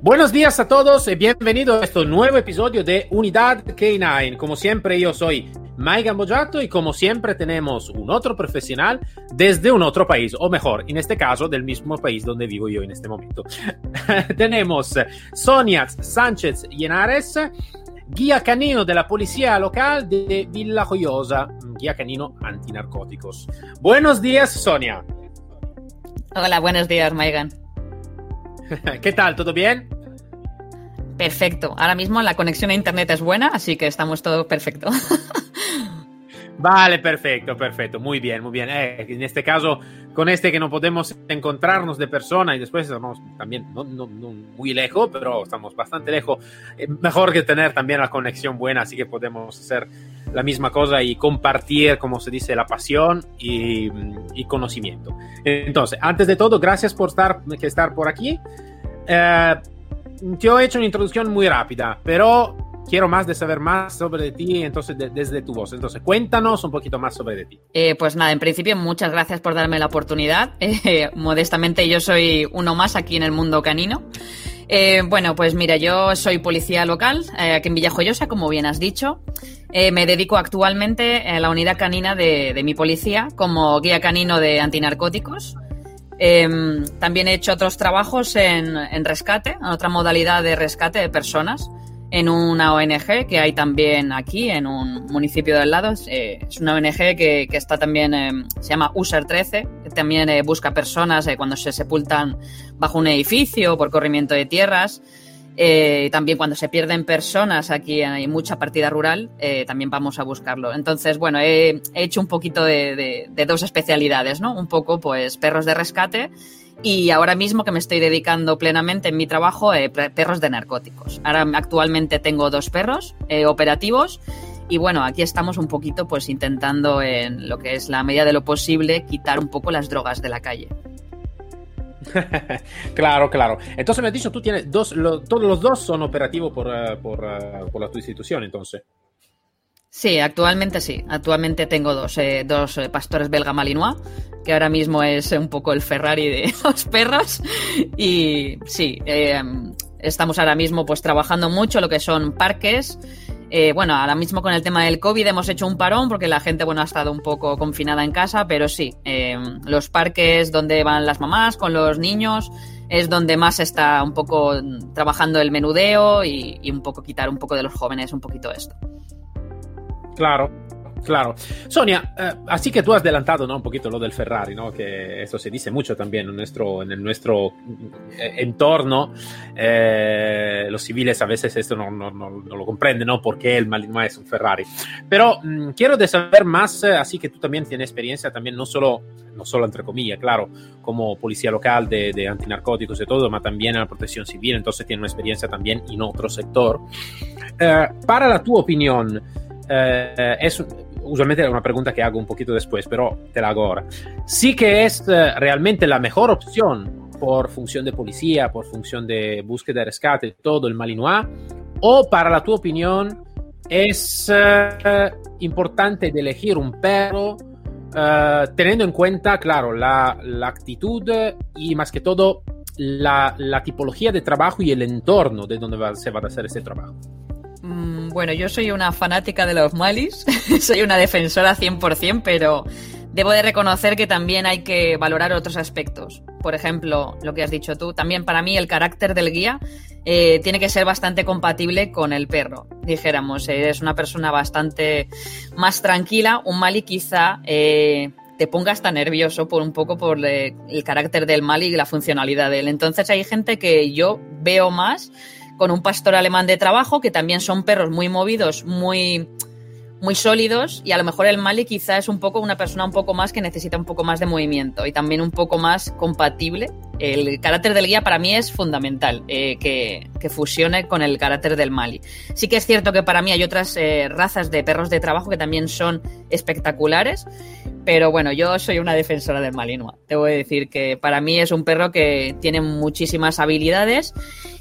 Buenos días a todos y bienvenidos a este nuevo episodio de Unidad K9. Como siempre, yo soy Mike Gambojato y como siempre tenemos un otro profesional desde un otro país, o mejor, en este caso del mismo país donde vivo yo en este momento. tenemos Sonia Sánchez Llenares, guía canino de la policía local de Villa Joyosa, guía canino antinarcóticos. Buenos días, Sonia. Hola, buenos días, Maigan. ¿Qué tal? ¿Todo bien? Perfecto. Ahora mismo la conexión a internet es buena, así que estamos todo perfecto. Vale, perfecto, perfecto. Muy bien, muy bien. Eh, en este caso, con este que no podemos encontrarnos de persona y después estamos también muy lejos, pero estamos bastante lejos. Eh, mejor que tener también la conexión buena, así que podemos hacer la misma cosa y compartir, como se dice, la pasión y, y conocimiento. Entonces, antes de todo, gracias por estar por aquí. Eh, te he hecho una introducción muy rápida, pero quiero más de saber más sobre ti, entonces de, desde tu voz. Entonces, cuéntanos un poquito más sobre ti. Eh, pues nada, en principio, muchas gracias por darme la oportunidad. Eh, modestamente, yo soy uno más aquí en el mundo canino. Eh, bueno, pues mira, yo soy policía local eh, aquí en Villajoyosa, como bien has dicho. Eh, me dedico actualmente a la unidad canina de, de mi policía como guía canino de antinarcóticos. Em, también he hecho otros trabajos en, rescate, en otra modalidad de rescate de personas, en una ONG que hay también aquí, en un municipio del lado. Eh, es una ONG que, que está también, eh, se llama USER 13, que también eh, busca personas cuando se sepultan bajo un edificio por corrimiento de tierras. Eh, también cuando se pierden personas, aquí hay mucha partida rural, eh, también vamos a buscarlo. Entonces, bueno, he, he hecho un poquito de, de, de, dos especialidades, ¿no? Un poco, pues, perros de rescate y ahora mismo que me estoy dedicando plenamente en mi trabajo, eh, perros de narcóticos. Ahora actualmente tengo dos perros eh, operativos. Y bueno, aquí estamos un poquito pues intentando en lo que es la medida de lo posible quitar un poco las drogas de la calle. claro, claro. Entonces me has dicho, tú tienes dos, lo, todos los dos son operativos por, uh, por, uh, por, la tu institución, entonces. Sí, actualmente sí. Actualmente tengo dos, eh, dos eh, pastores belga malinois, que ahora mismo es un poco el Ferrari de los perros. Y sí, eh, estamos ahora mismo pues trabajando mucho lo que son parques. Eh, bueno, ahora mismo con el tema del COVID hemos hecho un parón porque la gente, bueno, ha estado un poco confinada en casa, pero sí, eh, los parques donde van las mamás con los niños es donde más está un poco trabajando el menudeo y, y un poco quitar un poco de los jóvenes un poquito esto. Claro, Claro. Sonia, eh, así que tú has adelantado ¿no? un poquito lo del Ferrari, ¿no? que eso se dice mucho también en nuestro, en nuestro eh, entorno. Eh, los civiles a veces esto no, no, no, no lo comprenden, ¿no? ¿Por qué el Malinois es un Ferrari? Pero mmm, quiero de saber más, eh, así que tú también tienes experiencia, también no solo, no solo entre comillas, claro, como policía local de, de antinarcóticos y todo, pero también en la protección civil, entonces tiene una experiencia también en otro sector. Eh, para la tu opinión, eh, es usualmente es una pregunta que hago un poquito después, pero te la hago ahora. Sí que es uh, realmente la mejor opción por función de policía, por función de búsqueda y rescate, todo el Malinois, o para la tu opinión es uh, importante de elegir un perro uh, teniendo en cuenta, claro, la, la actitud y más que todo la, la, tipología de trabajo y el entorno de donde va, se va a hacer ese trabajo. Mm, bueno, yo soy una fanática de los Malis, soy una defensora 100%, pero debo de reconocer que también hay que valorar otros aspectos. Por ejemplo, lo que has dicho tú, también para mí el carácter del guía eh, tiene que ser bastante compatible con el perro. Dijéramos, eres una persona bastante más tranquila, un Mali quizá... Eh, te ponga hasta nervioso por un poco por le, el carácter del Mali y la funcionalidad de él. Entonces hay gente que yo veo más con un pastor alemán de trabajo, que también son perros muy movidos, muy, muy sólidos y a lo mejor el Mali quizá es un poco una persona un poco más que necesita un poco más de movimiento y también un poco más compatible. El carácter del guía para mí es fundamental, eh, que, que, fusione con el carácter del Mali. Sí que es cierto que para mí hay otras eh, razas de perros de trabajo que también son espectaculares, pero bueno, yo soy una defensora del Malinois. Te voy a decir que para mí es un perro que tiene muchísimas habilidades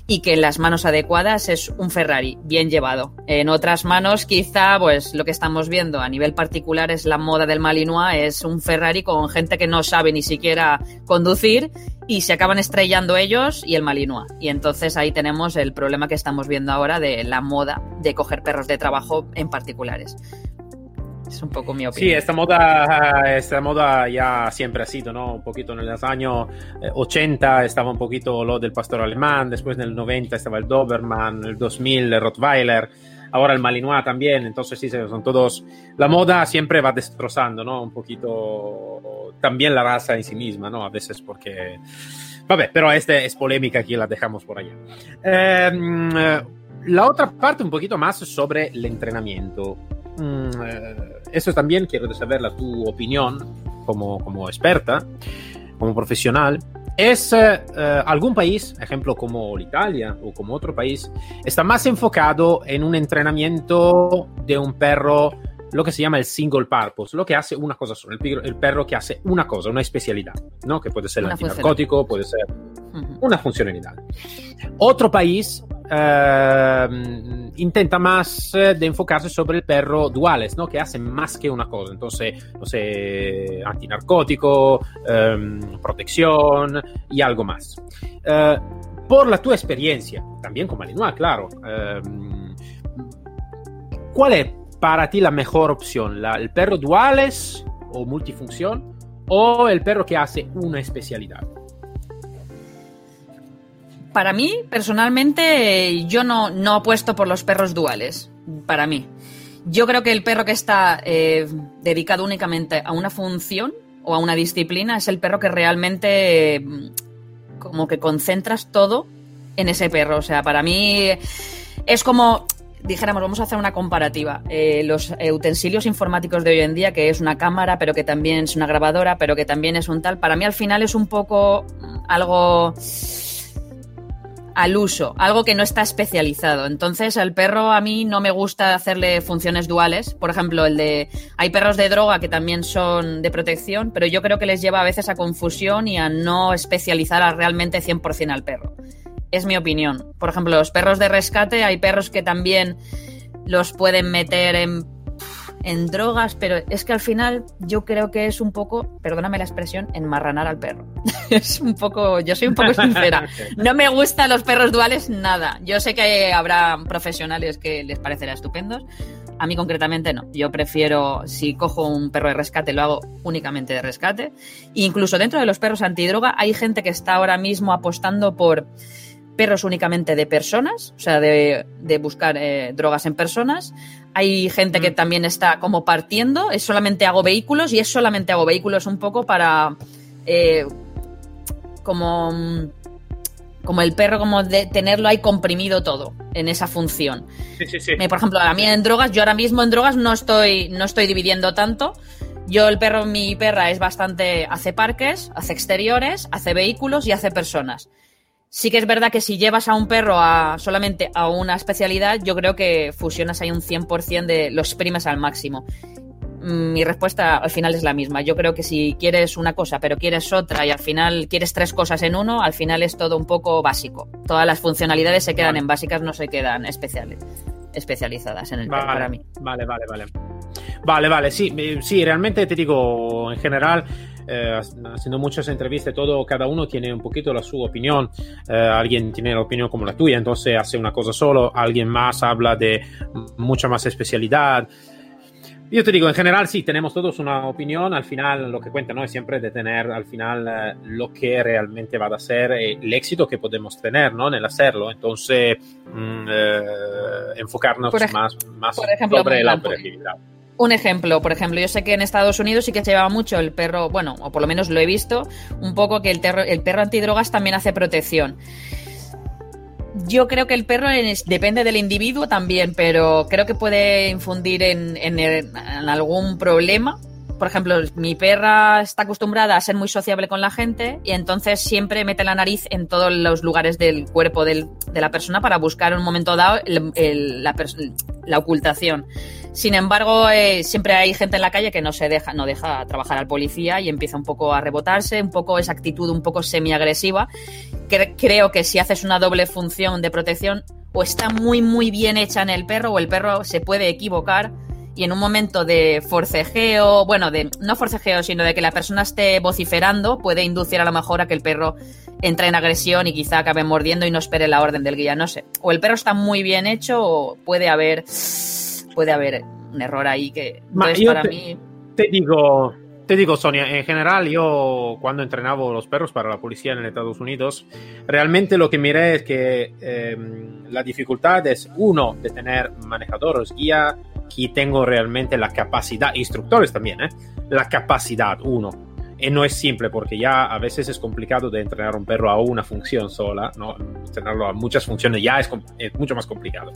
y que en las manos adecuadas es un Ferrari bien llevado. En otras manos, quizá, pues lo que estamos viendo a nivel particular es la moda del Malinois, es un Ferrari con gente que no sabe ni siquiera conducir y se acaban estrellando ellos y el Malinois. Y entonces ahí tenemos el problema que estamos viendo ahora de la moda de coger perros de trabajo en particulares. Es un poco mi opinión. Sí, esta moda, esta moda ya siempre ha sido, ¿no? Un poquito en los años 80 eh, estaba un poquito lo del pastor alemán, después en el 90 estaba el Doberman, el 2000 el Rottweiler, ahora el Malinois también, entonces sí, son todos... La moda siempre va destrozando, ¿no? Un poquito también la raza en sí misma, ¿no? A veces porque... Vabbè, pero esta es polémica, aquí la dejamos por allá. Em, eh, la otra parte un poquito más sobre el entrenamiento. Mm, eh, eso también quiero saber la tu opinión como, como experta, como profesional. ¿Es eh, eh, algún país, ejemplo como Italia o como otro país, está más enfocado en un entrenamiento de un perro, lo que se llama el single purpose, lo que hace una cosa solo, el, el perro que hace una cosa, una especialidad, ¿no? que puede ser el antinarcótico, puede ser una funcionalidad. Otro país eh, intenta más eh, de enfocarse sobre el perro duales, ¿no? Que hace más que una cosa. Entonces, no sé, antinarcótico, eh, protección y algo más. Eh, por la tu experiencia, también con Malinois, claro, em, ¿cuál es para ti la mejor opción? ¿La, ¿El perro duales o multifunción o el perro que hace una especialidad? Para mí, personalmente, yo no, no apuesto por los perros duales. Para mí. Yo creo que el perro que está eh, dedicado únicamente a una función o a una disciplina es el perro que realmente mm, como que concentras todo en ese perro. O sea, para mí es como dijéramos, vamos a hacer una comparativa. Eh, los utensilios informáticos de hoy en día, que es una cámara, pero que también es una grabadora, pero que también es un tal, para mí al final es un poco algo al uso, algo que no está especializado. Entonces, el perro a mí no me gusta hacerle funciones duales. Por ejemplo, el de. Hay perros de droga que también son de protección, pero yo creo que les lleva a veces a confusión y a no especializar a realmente 100% al perro. Es mi opinión. Por ejemplo, los perros de rescate, hay perros que también los pueden meter en en drogas, pero es que al final yo creo que es un poco, perdóname la expresión, enmarranar al perro. es un poco, yo soy un poco sincera. No me gustan los perros duales nada. Yo sé que habrá profesionales que les parecerá estupendos. A mí concretamente no. Yo prefiero, si cojo un perro de rescate, lo hago únicamente de rescate. incluso dentro de los perros antidroga hay gente que está ahora mismo apostando por perros únicamente de personas, o sea, de, buscar eh, drogas en personas. Hay gente que mm. también está como partiendo, es solamente hago vehículos y es solamente hago vehículos un poco para eh, como, como el perro, como de tenerlo ahí comprimido todo en esa función. Sí, sí, sí. Por ejemplo, a mí en drogas, yo ahora mismo en drogas no estoy, no estoy dividiendo tanto. Yo, el perro, mi perra es bastante, hace parques, hace exteriores, hace vehículos y hace personas. Sí que es verdad que si llevas a un perro a solamente a una especialidad, yo creo que fusionas ahí un 100% de los primes al máximo. Mm, mi respuesta al final es la misma. Yo creo que si quieres una cosa, pero quieres otra y al final quieres tres cosas en uno, al final es todo un poco básico. Todas las funcionalidades se quedan en básicas, no se quedan especiales, especializadas en el perro para mí. Vale, vale, vale. Vale, vale, sí, sí, realmente te digo, en general, eh, haciendo muchas entrevistas, todo, cada uno tiene un poquito la su opinión. Eh, alguien tiene la opinión como la tuya, entonces hace una cosa solo, alguien más habla de mucha más especialidad. Yo te digo, en general sí, tenemos todos una opinión, al final lo que cuenta ¿no? es siempre de tener al final eh, lo que realmente va a ser el éxito que podemos tener ¿no? en el hacerlo, entonces mm, enfocarnos más, más sobre la operatividad. Un ejemplo, por ejemplo, yo sé que en Estados Unidos sí que se lleva mucho el perro, bueno, o por lo menos lo he visto, un poco que el, el perro antidrogas también hace protección. yo creo que el perro depende del individuo también, pero creo que puede infundir en, en algún problema por ejemplo, mi perra está acostumbrada a ser muy sociable con la gente y entonces siempre mete la nariz en todos los lugares del cuerpo del, de la persona para buscar un momento dado la, ocultación. Sin embargo, eh, siempre hay gente en la calle que no se deja, no deja trabajar al policía y empieza un poco a rebotarse, un poco esa actitud un poco semi-agresiva. Que, creo que si haces una doble función de protección, o está muy muy bien hecha en el perro o el perro se puede equivocar y en un momento de forcejeo, bueno, de no forcejeo, sino de que la persona esté vociferando, puede inducir a lo mejor a que el perro entre en agresión y quizá acabe mordiendo y no espere la orden del guía, no sé. O el perro está muy bien hecho o puede haber puede haber un error ahí que Ma para te, mí te digo te digo, Sonia, en general yo cuando entrenaba los perros para la policía en Estados Unidos, realmente lo que miré es que eh, la dificultad es uno de tener manejadores, guía aquí tengo realmente la capacidad, instructores también, ¿eh? la capacidad, uno. Y no es simple porque ya a veces es complicado de entrenar un perro a una función sola, ¿no? Entrenarlo a muchas funciones ya es, es mucho más complicado.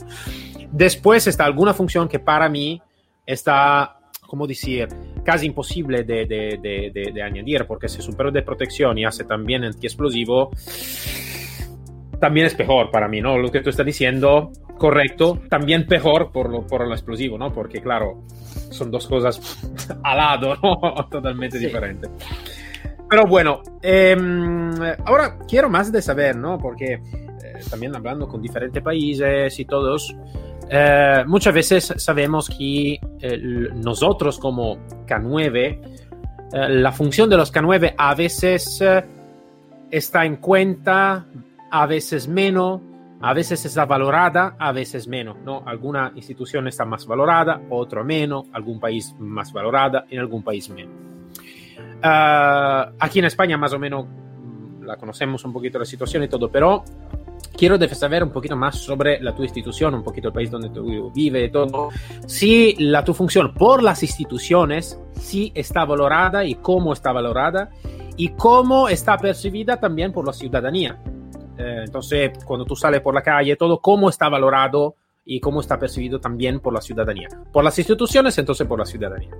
Después está alguna función que para mí está, como decir, casi imposible de, de, de, de, añadir, porque si es un perro de protección y hace también antiexplosivo, también es peor para mí, ¿no? Lo que tú estás diciendo correcto, también peor por lo, por lo explosivo, ¿no? Porque claro, son dos cosas al lado, ¿no? Totalmente sí. diferentes. Pero bueno, eh, ahora quiero más de saber, ¿no? Porque eh, también hablando con diferentes países y todos, eh, muchas veces sabemos que eh, nosotros como K9, eh, la función de los K9 a veces eh, está en cuenta, a veces menos, a veces está valorada, a veces menos, ¿no? Alguna institución está más valorada, otro menos, algún país más valorada, en algún país menos. Uh, aquí en España más o menos mm, la conocemos un poquito la situación y todo, pero quiero saber un poquito más sobre la tu institución, un poquito el país donde tú vives y todo. Si la tu función por las instituciones, si está valorada y cómo está valorada y cómo está percibida también por la ciudadanía. Eh, entonces, cuando tú sales por la calle, todo cómo está valorado y cómo está percibido también por la ciudadanía. Por las instituciones, entonces por la ciudadanía.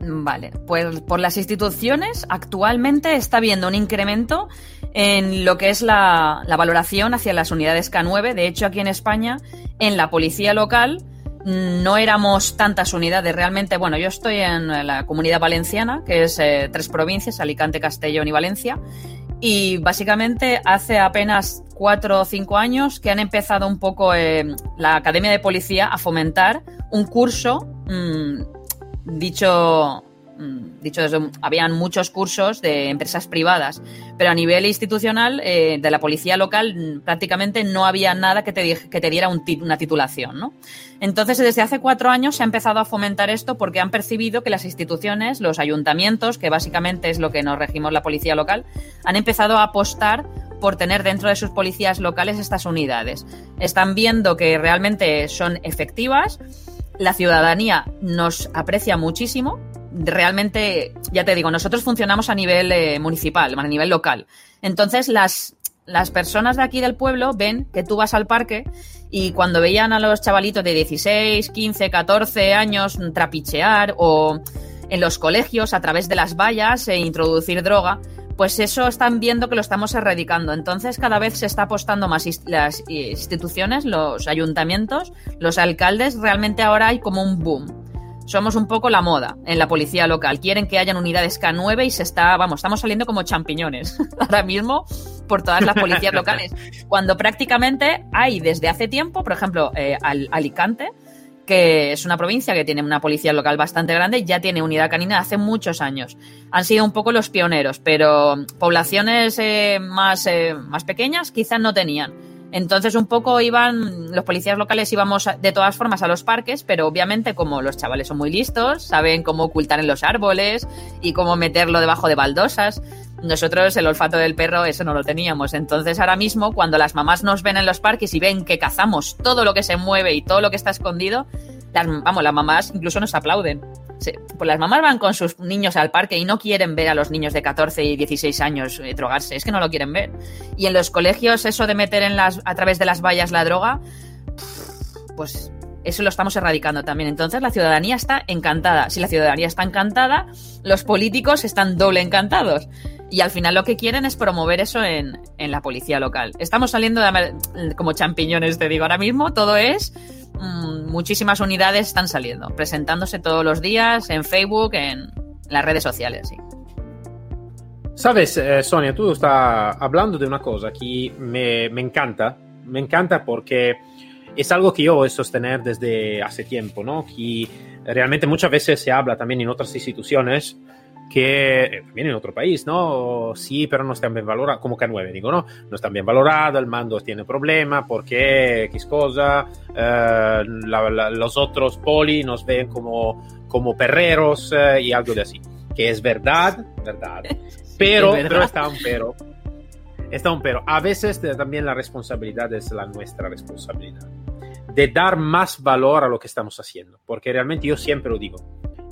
Vale, pues por las instituciones actualmente está habiendo un incremento en lo que es la, la, valoración hacia las unidades K9. De hecho, aquí en España, en la policía local, no éramos tantas unidades. Realmente, bueno, yo estoy en la comunidad valenciana, que es eh, tres provincias, Alicante, Castellón y Valencia. Y básicamente hace apenas cuatro o cinco años que han empezado un poco eh, la Academia de Policía a fomentar un curso, mmm, dicho, dicho desde, habían muchos cursos de empresas privadas, pero a nivel institucional eh, de la policía local mm, prácticamente no había nada que te, que te diera una titulación, ¿no? Entonces, desde hace cuatro años se ha empezado a fomentar esto porque han percibido que las instituciones, los ayuntamientos, que básicamente es lo que nos regimos la policía local, han empezado a apostar por tener dentro de sus policías locales estas unidades. Están viendo que realmente son efectivas, la ciudadanía nos aprecia muchísimo. Realmente, ya te digo, nosotros funcionamos a nivel eh, municipal, a nivel local. Entonces, las, las personas de aquí del pueblo ven que tú vas al parque y cuando veían a los chavalitos de 16, 15, 14 años trapichear o en los colegios a través de las vallas e introducir droga, pues eso están viendo que lo estamos erradicando. Entonces cada vez se está apostando más las instituciones, los ayuntamientos, los alcaldes, realmente ahora hay como un boom. Somos un poco la moda en la policía local. Quieren que hayan unidades K9 y se está, vamos, estamos saliendo como champiñones ahora mismo por todas las policías locales. Cuando prácticamente hay desde hace tiempo, por ejemplo, eh, al, Alicante, que es una provincia que tiene una policía local bastante grande, ya tiene unidad canina hace muchos años. Han sido un poco los pioneros, pero poblaciones eh, más, eh, más pequeñas quizás no tenían. Entonces un poco iban, los policías locales íbamos de todas formas a los parques, pero obviamente como los chavales son muy listos, saben cómo ocultar en los árboles y cómo meterlo debajo de baldosas, nosotros el olfato del perro eso no lo teníamos. Entonces ahora mismo cuando las mamás nos ven en los parques y ven que cazamos todo lo que se mueve y todo lo que está escondido, vamos, las mamás incluso nos aplauden. pues las mamás van con sus niños al parque y no quieren ver a los niños de 14 y 16 años eh, drogarse, es que no lo quieren ver. Y en los colegios eso de meter en las, a través de las vallas la droga, pues eso lo estamos erradicando también. Entonces la ciudadanía está encantada. Si la ciudadanía está encantada, los políticos están doble encantados. Y al final lo que quieren es promover eso en, la policía local. Estamos saliendo de, como champiñones, te digo, ahora mismo todo es... Mm, muchísimas unidades están saliendo, presentándose todos los días en Facebook, en las redes sociales. Sí. Sabes, eh, Sonia, tú estás hablando de una cosa que me, me encanta. Me encanta porque es algo que yo voy a sostener desde hace tiempo, ¿no? Que realmente muchas veces se habla también en otras instituciones que eh, también en otro país, ¿no? Sí, pero no están bien valorados, como K9, digo, ¿no? No están bien valorados, el mando tiene problemas, porque X cosa, eh, los otros poli nos ven como, como perreros eh, y algo de así. Que es verdad, verdad. Pero, ¿Es verdad? pero está un pero. Está un pero. A veces también la responsabilidad es la nuestra responsabilidad de dar más valor a lo que estamos haciendo. Porque realmente yo siempre lo digo,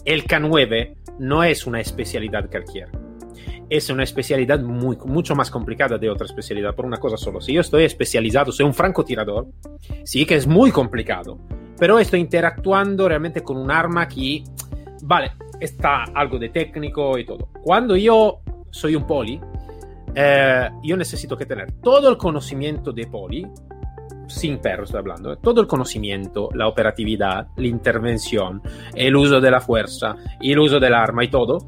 el K9 no es una especialidad cualquiera. Es una especialidad muy, mucho más complicada de otra especialidad por una cosa solo. Si yo estoy especializado, soy un francotirador, sí que es muy complicado, pero estoy interactuando realmente con un arma que, vale, está algo de técnico y todo. Cuando yo soy un poli, eh, yo necesito que tener todo el conocimiento de poli sin perro estoy hablando, todo el conocimiento, la operatividad, la intervención, el uso de la fuerza, el uso del arma y todo.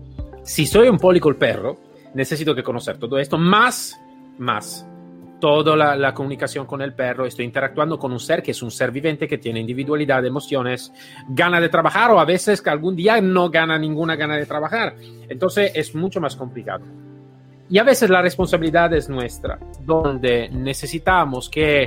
Si soy un poli perro, necesito que conocer todo esto, más, más, toda la, comunicación con el perro, estoy interactuando con un ser que es un ser viviente que tiene individualidad, emociones, gana de trabajar o a veces que algún día no gana ninguna gana de trabajar. Entonces es mucho más complicado. Y a veces la responsabilidad es nuestra, donde necesitamos que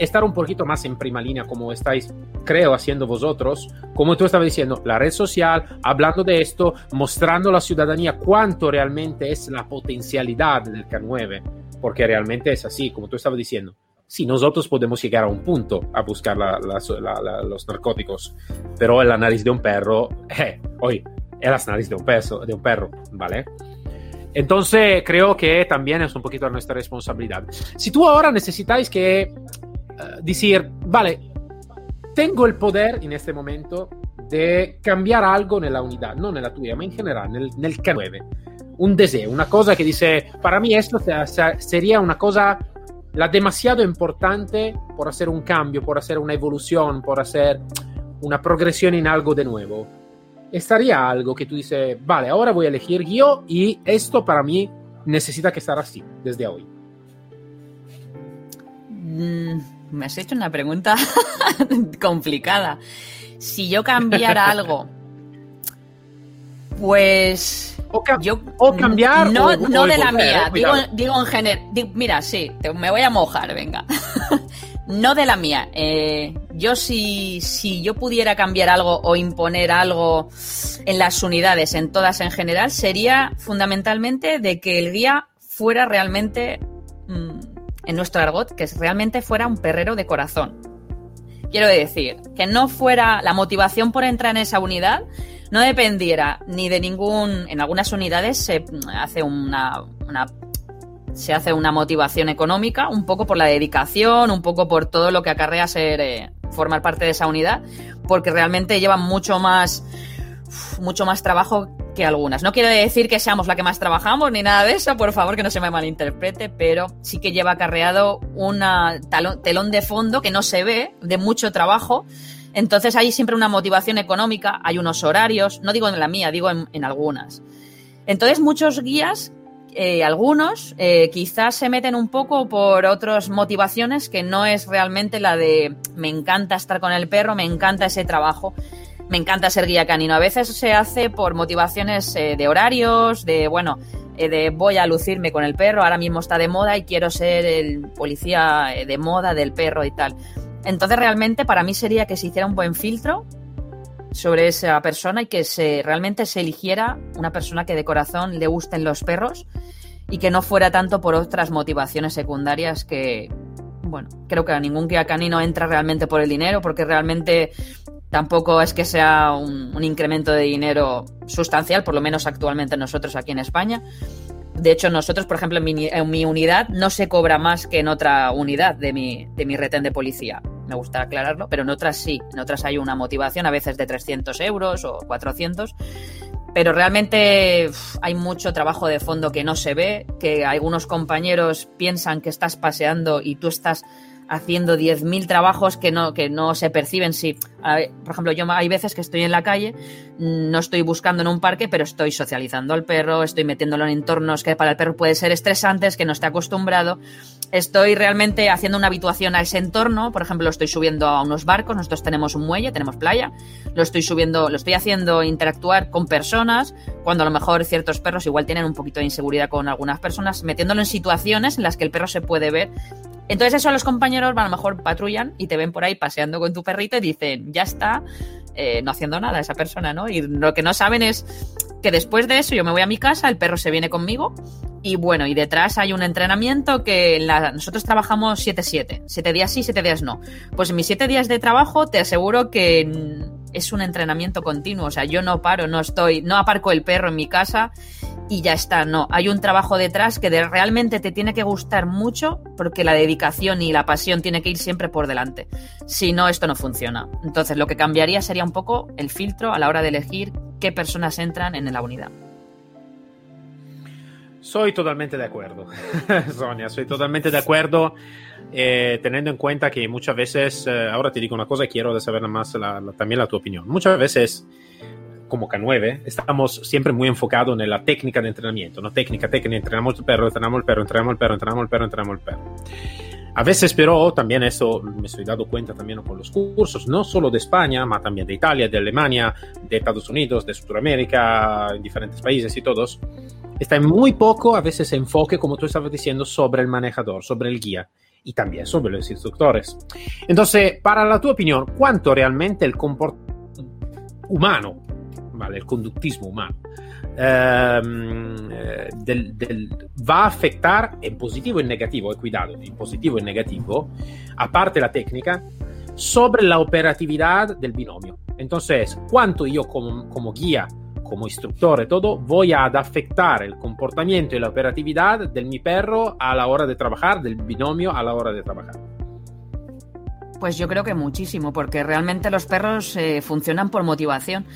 estar un poquito más en prima línea como estáis, creo, haciendo vosotros, como tú estabas diciendo, la red social, hablando de esto, mostrando a la ciudadanía cuánto realmente es la potencialidad del K9, porque realmente es así, como tú estabas diciendo. Sí, nosotros podemos llegar a un punto a buscar los narcóticos, pero la nariz de un perro, eh, hoy, la nariz de un, peso, de un perro, ¿vale? Entonces creo que también es un poquito nuestra responsabilidad. Si tú ahora necesitáis que uh, decir, vale, tengo el poder en este momento de cambiar algo nella unità, non nella tua, ma in generale nel, nel K9. Un deseo, una cosa que dice, para mí esto sería una cosa la demasiado importante por hacer un cambio, por hacer una evolución, por hacer una progresión en algo de nuevo. Estaría algo que tú dices, vale, ahora voy a elegir yo y esto para mí necesita que estar así desde hoy. Mm me has hecho una pregunta complicada. Si yo cambiara algo, pues o, yo, o cambiar no, no de la mía, eh, digo, digo, en general. Mira, sí, me voy a mojar, venga. no de la mía. Eh, yo si, si yo pudiera cambiar algo o imponer algo en las unidades, en todas en general, sería fundamentalmente de que el guía fuera realmente mm, en nuestro argot, que realmente fuera un perrero de corazón. Quiero decir, que no fuera la motivación por entrar en esa unidad, no dependiera ni de ningún. En algunas unidades se hace una, se hace una motivación económica, un poco por la dedicación, un poco por todo lo que acarrea ser eh, formar parte de esa unidad, porque realmente llevan mucho más mucho más trabajo algunas. No quiero decir que seamos la que más trabajamos ni nada de eso, por favor, que no se me malinterprete, pero sí que lleva acarreado un telón de fondo que no se ve, de mucho trabajo. Entonces hay siempre una motivación económica, hay unos horarios, no digo en la mía, digo en, algunas. Entonces muchos guías, eh, algunos, eh, quizás se meten un poco por otras motivaciones que no es realmente la de me encanta estar con el perro, me encanta ese trabajo me encanta ser guía canino. A veces se hace por motivaciones eh, de horarios, de, bueno, eh, de voy a lucirme con el perro, ahora mismo está de moda y quiero ser el policía eh, de moda del perro y tal. Entonces realmente para mí sería que se hiciera un buen filtro sobre esa persona y que se realmente se eligiera una persona que de corazón le gusten los perros y que no fuera tanto por otras motivaciones secundarias que, bueno, creo que a ningún guía canino entra realmente por el dinero porque realmente Tampoco es que sea un, incremento de dinero sustancial, por lo menos actualmente nosotros aquí en España. De hecho, nosotros, por ejemplo, en mi, unidad no se cobra más que en otra unidad de mi, de mi retén de policía. Me gusta aclararlo, pero en otras sí. En otras hay una motivación, a veces de 300 euros o 400. Pero realmente hay mucho trabajo de fondo que no se ve, que algunos compañeros piensan que estás paseando y tú estás haciendo 10.000 trabajos que no, que no se perciben. Si, por ejemplo, yo hay veces que estoy en la calle, no estoy buscando en un parque, pero estoy socializando al perro, estoy metiéndolo en entornos que para el perro puede ser estresantes, que no esté acostumbrado. Estoy realmente haciendo una habituación a ese entorno. Por ejemplo, lo estoy subiendo a unos barcos, nosotros tenemos un muelle, tenemos playa, lo estoy subiendo, lo estoy haciendo interactuar con personas, cuando a lo mejor ciertos perros igual tienen un poquito de inseguridad con algunas personas, metiéndolo en situaciones en las que el perro se puede ver entonces eso los compañeros a lo mejor patrullan y te ven por ahí paseando con tu perrito y dicen, ya está, eh, no haciendo nada esa persona, ¿no? Y lo que no saben es que después de eso yo me voy a mi casa, el perro se viene conmigo y bueno, y detrás hay un entrenamiento que la, nosotros trabajamos 7-7, 7 días sí, 7 días no. Pues en mis 7 días de trabajo te aseguro que es un entrenamiento continuo, o sea, yo no paro, no estoy, no aparco el perro en mi casa y ya está, no, hay un trabajo detrás que de, realmente te tiene que gustar mucho porque la dedicación y la pasión tiene que ir siempre por delante. Si no, esto no funciona. Entonces, lo que cambiaría sería un poco el filtro a la hora de elegir qué personas entran en la unidad. Soy totalmente de acuerdo, Sonia, soy totalmente de acuerdo, eh, teniendo en cuenta que muchas veces, eh, ahora te digo una cosa y quiero saber más la, la, también la tu opinión, muchas veces como K9 estamos siempre muy enfocados en la técnica de entrenamiento, ¿no? Técnica, técnica, entrenamos el perro, entrenamos el perro, entrenamos el perro, entrenamos el perro, entrenamos el perro. A veces, pero, también eso me estoy dando cuenta también con los cursos, no solo de España, pero también de Italia, de Alemania, de Estados Unidos, de Sudamérica, en diferentes países y todos, está muy poco a veces enfoque, como tú estabas diciendo, sobre el manejador, sobre el guía y también sobre los instructores. Entonces, para la tu opinión, ¿cuánto realmente el comportamiento humano, el conductismo humano, ehm, eh, va a afectar en positivo y en negativo, he cuidado, en positivo y en negativo, aparte la técnica, sobre la operatividad del binomio. Entonces, ¿cuánto yo como, como guía como instructor y todo, voy a afectar el comportamiento y la operatividad de mi perro a la hora de trabajar, del binomio a la hora de trabajar. Pues yo creo que muchísimo, porque realmente los perros eh, funcionan por motivación.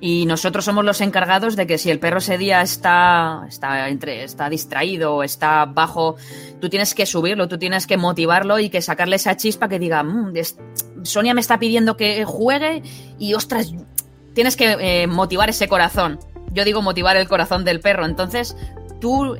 Y nosotros somos los encargados de que si el perro ese día está, está, entre, está distraído, está bajo, tú tienes que subirlo, tú tienes que motivarlo y que sacarle esa chispa que diga, mmm, Sonia me está pidiendo que juegue y ostras, tienes que eh, motivar ese corazón. Yo digo motivar el corazón del perro. Entonces, tú,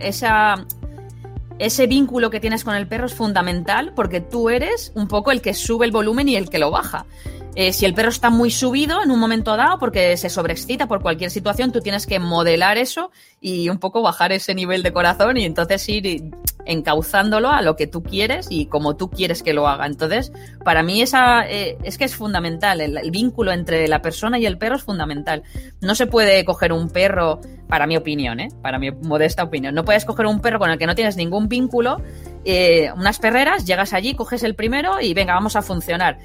ese vínculo que tienes con el perro es fundamental porque tú eres un poco el que sube el volumen y el que lo baja. Eh, si el perro está muy subido en un momento dado porque se sobreexcita por cualquier situación, tú tienes que modelar eso y un poco bajar ese nivel de corazón y entonces ir encauzándolo a lo que tú quieres y como tú quieres que lo haga. Entonces, para mí esa eh, es que es fundamental, el, el, vínculo entre la persona y el perro es fundamental. No se puede coger un perro, para mi opinión, ¿eh? para mi modesta opinión, no puedes coger un perro con el que no tienes ningún vínculo, eh, unas perreras, llegas allí, coges el primero y venga, vamos a funcionar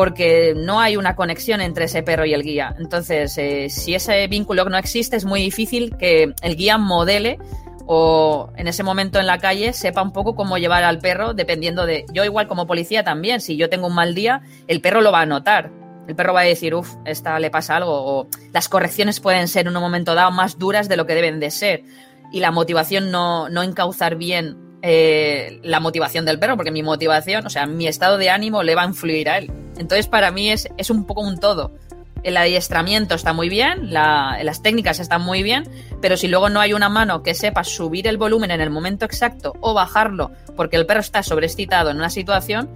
porque no hay una conexión entre ese perro y el guía. Entonces, eh, si ese vínculo no existe, es muy difícil que el guía modele o en ese momento en la calle sepa un poco cómo llevar al perro dependiendo de... Yo igual como policía también, si yo tengo un mal día, el perro lo va a notar. El perro va a decir, uff, esta le pasa algo. O las correcciones pueden ser en un momento dado más duras de lo que deben de ser. Y la motivación no, no encauzar bien eh, la motivación del perro, porque mi motivación, o sea, mi estado de ánimo le va a influir a él. Entonces, para mí es, es un poco un todo el adiestramiento está muy bien, la, las técnicas están muy bien, pero si luego no hay una mano que sepa subir el volumen en el momento exacto o bajarlo porque el perro está sobreexcitado en una situación,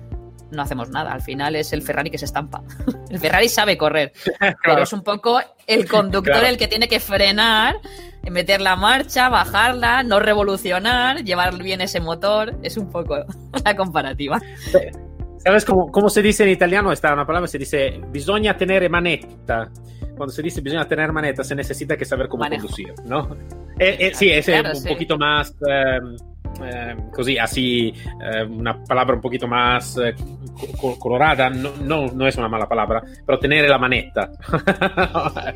no hacemos nada. Al final es el Ferrari que se estampa. El Ferrari sabe correr, claro. pero es un poco el conductor claro. el que tiene que frenar, meter la marcha, bajarla, no revolucionar, llevar bien ese motor. Es un poco la comparativa. ¿Sabes cómo, cómo, se dice en italiano? Esta una palabra, se dice bisogna tenere manetta. Cuando se dice bisogna tener manetta, se necesita que saber cómo Manejo. conducir, ¿no? Eh, eh, sí, es claro, un sí. poquito más, eh, eh, così, así, eh, una palabra un poquito más eh, colorada, no, no, no, es una mala palabra, pero tener la maneta.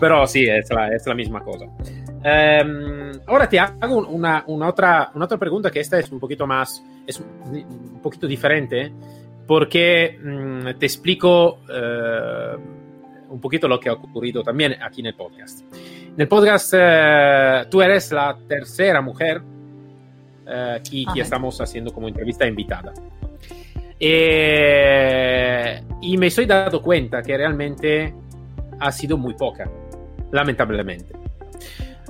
pero sí, es la, es la misma cosa. Um, ahora te hago una, una, otra, pregunta que esta es un poquito más, es un poquito diferente, porque um, te explico uh, un poquito lo que ha ocurrido también aquí en el podcast. En el podcast uh, tú eres la tercera mujer que, estamos haciendo como entrevista invitada. E, y me estoy dando cuenta que realmente ha sido muy poca, lamentablemente.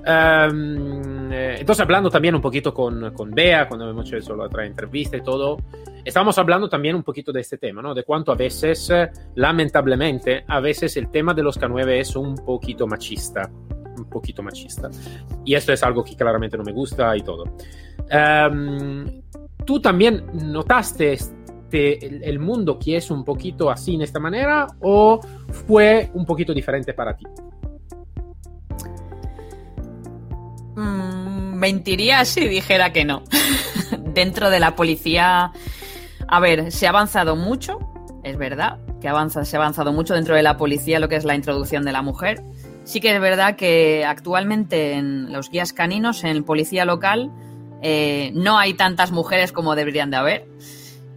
Um, entonces, hablando también un poquito con, con Bea, cuando hemos hecho la otra entrevista y todo, estamos hablando también un poquito de este tema, ¿no? De cuánto a veces, lamentablemente, a veces el tema de los K9 es un poquito machista. Un poquito machista. Y esto es algo que claramente no me gusta y todo. Um, ¿Tú también notaste este, el, mundo que es un poquito así en esta manera o fue un poquito diferente para ti? Mm, mentiría si dijera que no. Dentro de la policía, a ver, se ha avanzado mucho, es verdad, que se ha avanzado mucho dentro de la policía lo que es la introducción de la mujer. Sí que es verdad que actualmente en los guías caninos, en policía local, eh, no hay tantas mujeres como deberían de haber.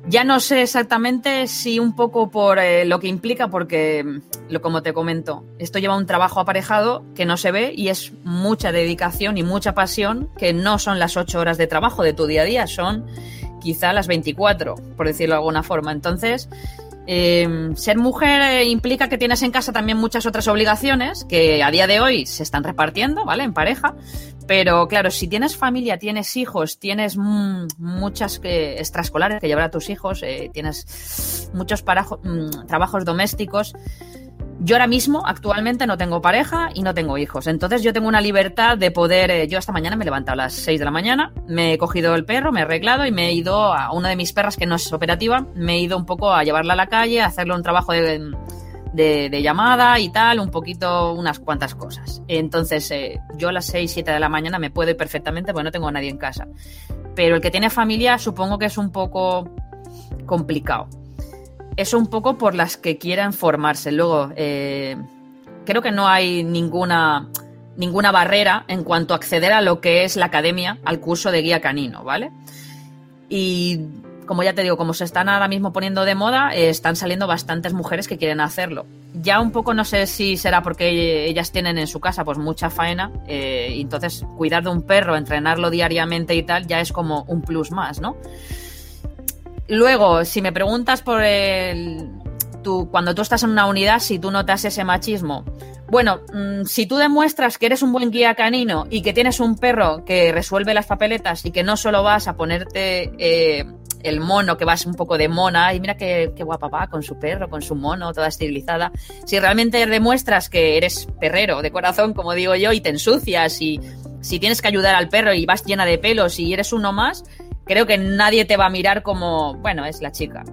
Ya no sé exactamente si un poco por eh, lo que implica, porque, lo, como te comento, esto lleva un trabajo aparejado que no se ve y es mucha dedicación y mucha pasión, que no son las ocho horas de trabajo de tu día a día, son quizá las 24, por decirlo de alguna forma. Entonces, eh, ser mujer implica que tienes en casa también muchas otras obligaciones que a día de hoy se están repartiendo, ¿vale? En pareja, pero claro, si tienes familia, tienes hijos, tienes mm, muchas eh, extraescolares que llevar a tus hijos, eh, tienes muchos mm, trabajos domésticos. Yo ahora mismo, actualmente, no tengo pareja y no tengo hijos. Entonces yo tengo una libertad de poder... Eh, yo esta mañana me he levantado a las 6 de la mañana, me he cogido el perro, me he arreglado y me he ido a una de mis perras que no es operativa, me he ido un poco a llevarla a la calle, a hacerle un trabajo de de, llamada y tal, un poquito, unas cuantas cosas. Entonces, eh, yo a las 6, 7 de la mañana me puedo ir perfectamente porque no tengo a nadie en casa. Pero el que tiene familia supongo que es un poco complicado. Eso un poco por las que quieran formarse. Luego, eh, creo que no hay ninguna, ninguna barrera en cuanto a acceder a lo que es la academia, al curso de guía canino, ¿vale? Y como ya te digo, como se están ahora mismo poniendo de moda, eh, están saliendo bastantes mujeres que quieren hacerlo. Ya un poco no sé si será porque ellas tienen en su casa pues mucha faena, eh, entonces cuidar de un perro, entrenarlo diariamente y tal, ya es como un plus más, ¿no? Luego, si me preguntas por el, tú, cuando tú estás en una unidad, si tú notas ese machismo, bueno, mmm, si tú demuestras que eres un buen guía canino y que tienes un perro que resuelve las papeletas y que no solo vas a ponerte eh, el mono, que vas un poco de mona, y mira qué, qué, guapa va con su perro, con su mono, toda estilizada. Si realmente demuestras que eres perrero de corazón, como digo yo, y te ensucias, y si tienes que ayudar al perro y vas llena de pelos y eres uno más, creo que nadie te va a mirar como, bueno, es la chica.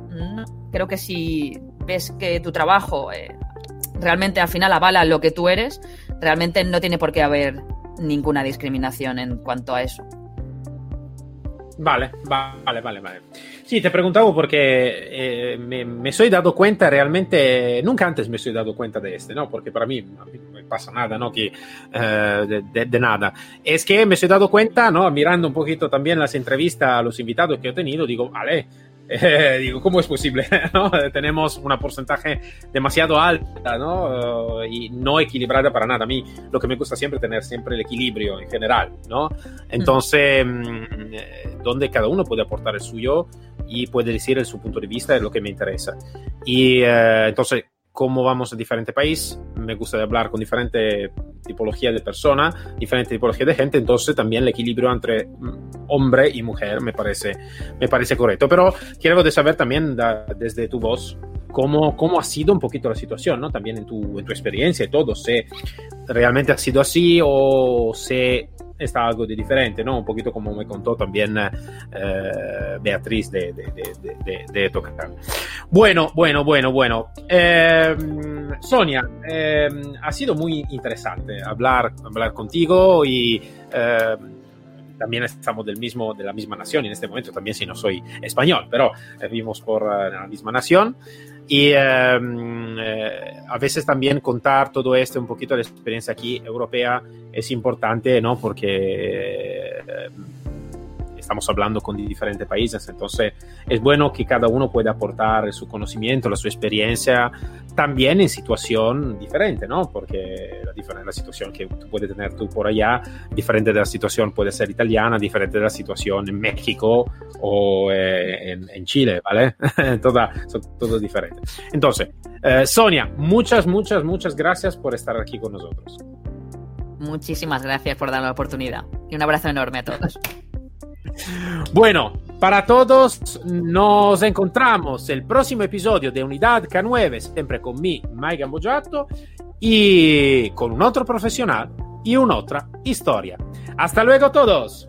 Creo que si ves que tu trabajo eh, realmente al final avala lo que tú eres, realmente no tiene por qué haber ninguna discriminación en cuanto a eso. Vale, vale, vale, vale. Sí, te preguntaba porque eh, me, me soy dado cuenta realmente, nunca antes me soy dado cuenta de este, ¿no? Porque para mí, no me pasa nada, ¿no? Que, de, de, de, nada. Es que me soy dado cuenta, ¿no? Mirando un poquito también las entrevistas a los invitados que he tenido, digo, vale, eh, digo, ¿cómo es posible? ¿no? Tenemos una porcentaje demasiado alta ¿no? Uh, y no equilibrada para nada. A mí lo que me gusta siempre tener siempre el equilibrio en general, ¿no? Entonces, mm. donde cada uno puede aportar el suyo y puede decir el, su punto de vista es lo que me interesa. Y uh, entonces, cómo vamos a diferente país, me gusta hablar con diferente tipología de persona, diferente tipología de gente, entonces también el equilibrio entre hombre y mujer me parece, me parece correcto. Pero quiero saber también desde tu voz cómo, cómo ha sido un poquito la situación, ¿no? También en tu, en tu experiencia y todo, si realmente ha sido así o si está algo de diferente, ¿no? Un poquito como me contó también eh, Beatriz de, de, de, de. Bueno, bueno, bueno, bueno. Eh, Sonia, eh, ha sido muy interesante hablar, hablar contigo y también estamos del mismo, de la misma nación en este momento, también si no soy español, pero vivimos por la misma nación. Y em, a veces también contar todo esto, un poquito de experiencia aquí europea, es importante, ¿no? Porque estamos hablando con diferentes países, entonces es bueno que cada uno pueda aportar su conocimiento, la su experiencia, también en situación diferente, ¿no? Porque la, la situación que tú puedes tener tú por allá, diferente de la situación puede ser italiana, diferente de la situación en México o eh, en, Chile, ¿vale? Toda, son todos diferentes. Entonces, eh, Sonia, muchas, muchas, muchas gracias por estar aquí con nosotros. Muchísimas gracias por darme la oportunidad y un abrazo enorme a todos. Bueno, para todos nos encontramos el próximo episodio de Unidad K9, siempre con mi Mike y con un otro profesional y una otra historia. Hasta luego todos.